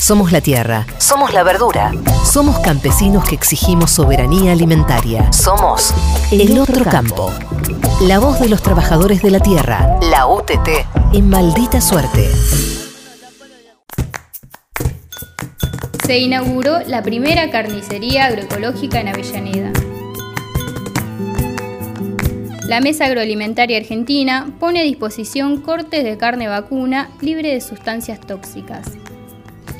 Somos la tierra. Somos la verdura. Somos campesinos que exigimos soberanía alimentaria. Somos el otro campo. La voz de los trabajadores de la tierra. La UTT. En maldita suerte. Se inauguró la primera carnicería agroecológica en Avellaneda. La Mesa Agroalimentaria Argentina pone a disposición cortes de carne vacuna libre de sustancias tóxicas.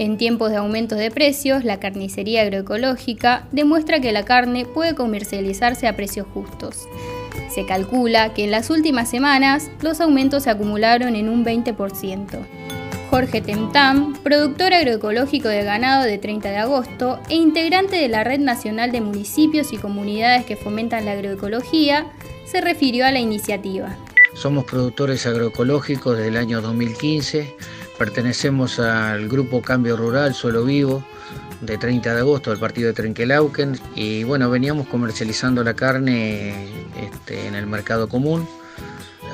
En tiempos de aumentos de precios, la carnicería agroecológica demuestra que la carne puede comercializarse a precios justos. Se calcula que en las últimas semanas los aumentos se acumularon en un 20%. Jorge Temtam, productor agroecológico de ganado de 30 de agosto e integrante de la Red Nacional de Municipios y Comunidades que fomentan la agroecología, se refirió a la iniciativa. Somos productores agroecológicos desde el año 2015 Pertenecemos al grupo Cambio Rural Suelo Vivo de 30 de agosto del partido de Trenquelauquen. Y bueno, veníamos comercializando la carne este, en el mercado común.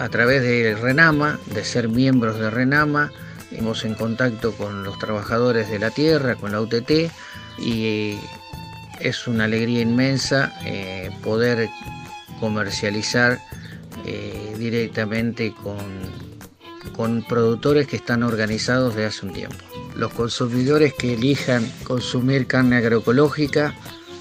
A través de Renama, de ser miembros de Renama, estamos en contacto con los trabajadores de la tierra, con la UTT y es una alegría inmensa eh, poder comercializar eh, directamente con con productores que están organizados de hace un tiempo. Los consumidores que elijan consumir carne agroecológica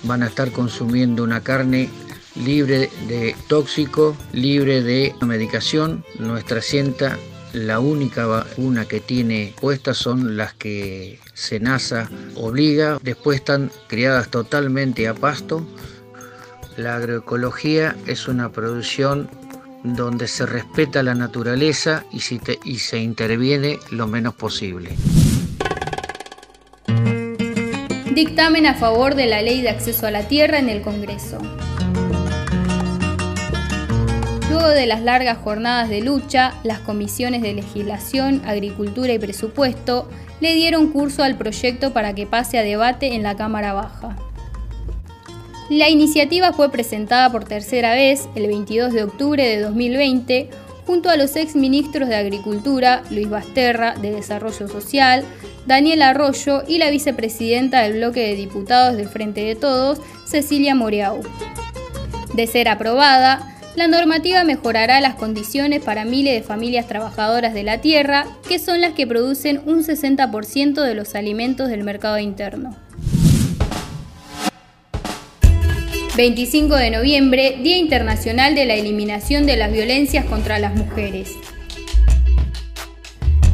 van a estar consumiendo una carne libre de tóxico, libre de medicación. Nuestra sienta, la única vacuna que tiene puestas son las que Senasa obliga, después están criadas totalmente a pasto. La agroecología es una producción donde se respeta la naturaleza y, se interviene lo menos posible. Dictamen a favor de la ley de acceso a la tierra en el Congreso. Luego de las largas jornadas de lucha, las comisiones de legislación, agricultura y presupuesto le dieron curso al proyecto para que pase a debate en la Cámara Baja. La iniciativa fue presentada por tercera vez el 22 de octubre de 2020 junto a los ex ministros de Agricultura, Luis Basterra, de Desarrollo Social, Daniel Arroyo y la vicepresidenta del bloque de diputados del Frente de Todos, Cecilia Moreau. De ser aprobada, la normativa mejorará las condiciones para miles de familias trabajadoras de la tierra, que son las que producen un 60% de los alimentos del mercado interno. 25 de noviembre, Día Internacional de la Eliminación de las Violencias contra las Mujeres.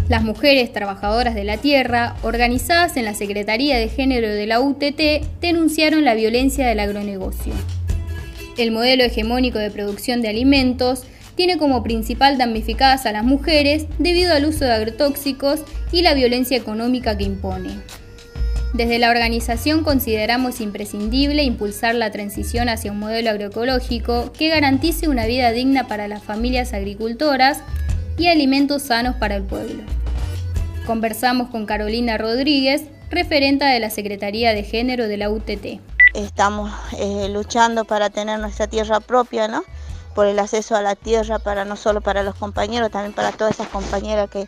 Las mujeres trabajadoras de la tierra, organizadas en la Secretaría de Género de la UTT, denunciaron la violencia del agronegocio. El modelo hegemónico de producción de alimentos tiene como principal damnificadas a las mujeres debido al uso de agrotóxicos y la violencia económica que impone. Desde la organización consideramos imprescindible impulsar la transición hacia un modelo agroecológico que garantice una vida digna para las familias agricultoras y alimentos sanos para el pueblo. Conversamos con Carolina Rodríguez, referenta de la Secretaría de Género de la UTT. Estamos eh, luchando para tener nuestra tierra propia, ¿no? Por el acceso a la tierra para no solo para los compañeros, también para todas esas compañeras que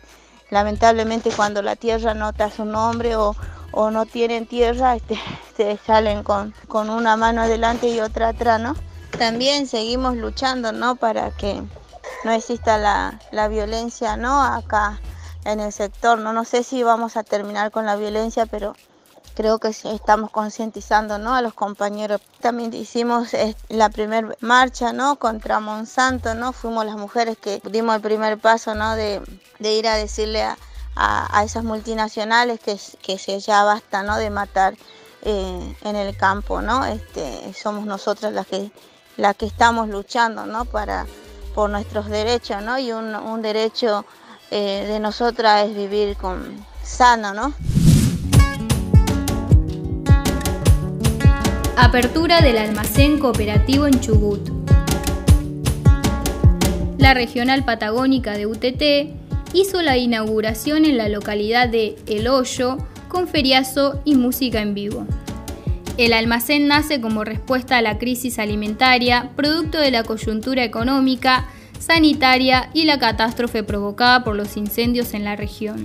lamentablemente cuando la tierra nota su nombre o, o no tienen tierra, este, se salen con, con una mano adelante y otra atrás, ¿no? También seguimos luchando, ¿no? Para que no exista la, la violencia, ¿no? Acá en el sector, ¿no? No sé si vamos a terminar con la violencia, pero creo que estamos concientizando ¿no? a los compañeros. También hicimos la primera marcha ¿no? contra Monsanto, ¿no? fuimos las mujeres que dimos el primer paso ¿no? de, de ir a decirle a, esas multinacionales que, que se ya basta de matar eh, en el campo, ¿no? Este, somos nosotras las que, las que estamos luchando ¿no? Para, por nuestros derechos, ¿no? Y un, un derecho eh, de nosotras es vivir con, sano, ¿no? Apertura del almacén cooperativo en Chubut. La regional patagónica de UTT hizo la inauguración en la localidad de El Hoyo con feriazo y música en vivo. El almacén nace como respuesta a la crisis alimentaria, producto de la coyuntura económica, sanitaria y la catástrofe provocada por los incendios en la región.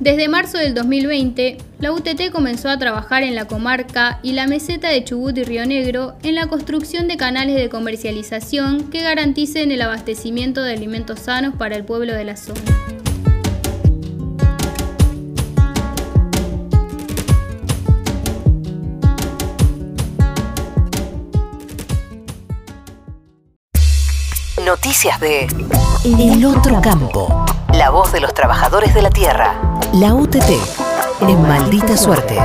Desde marzo del 2020, la UTT comenzó a trabajar en la comarca y la meseta de Chubut y Río Negro en la construcción de canales de comercialización que garanticen el abastecimiento de alimentos sanos para el pueblo de la zona. Noticias de El Otro Campo. La voz de los trabajadores de la tierra. La UTT. En maldita suerte.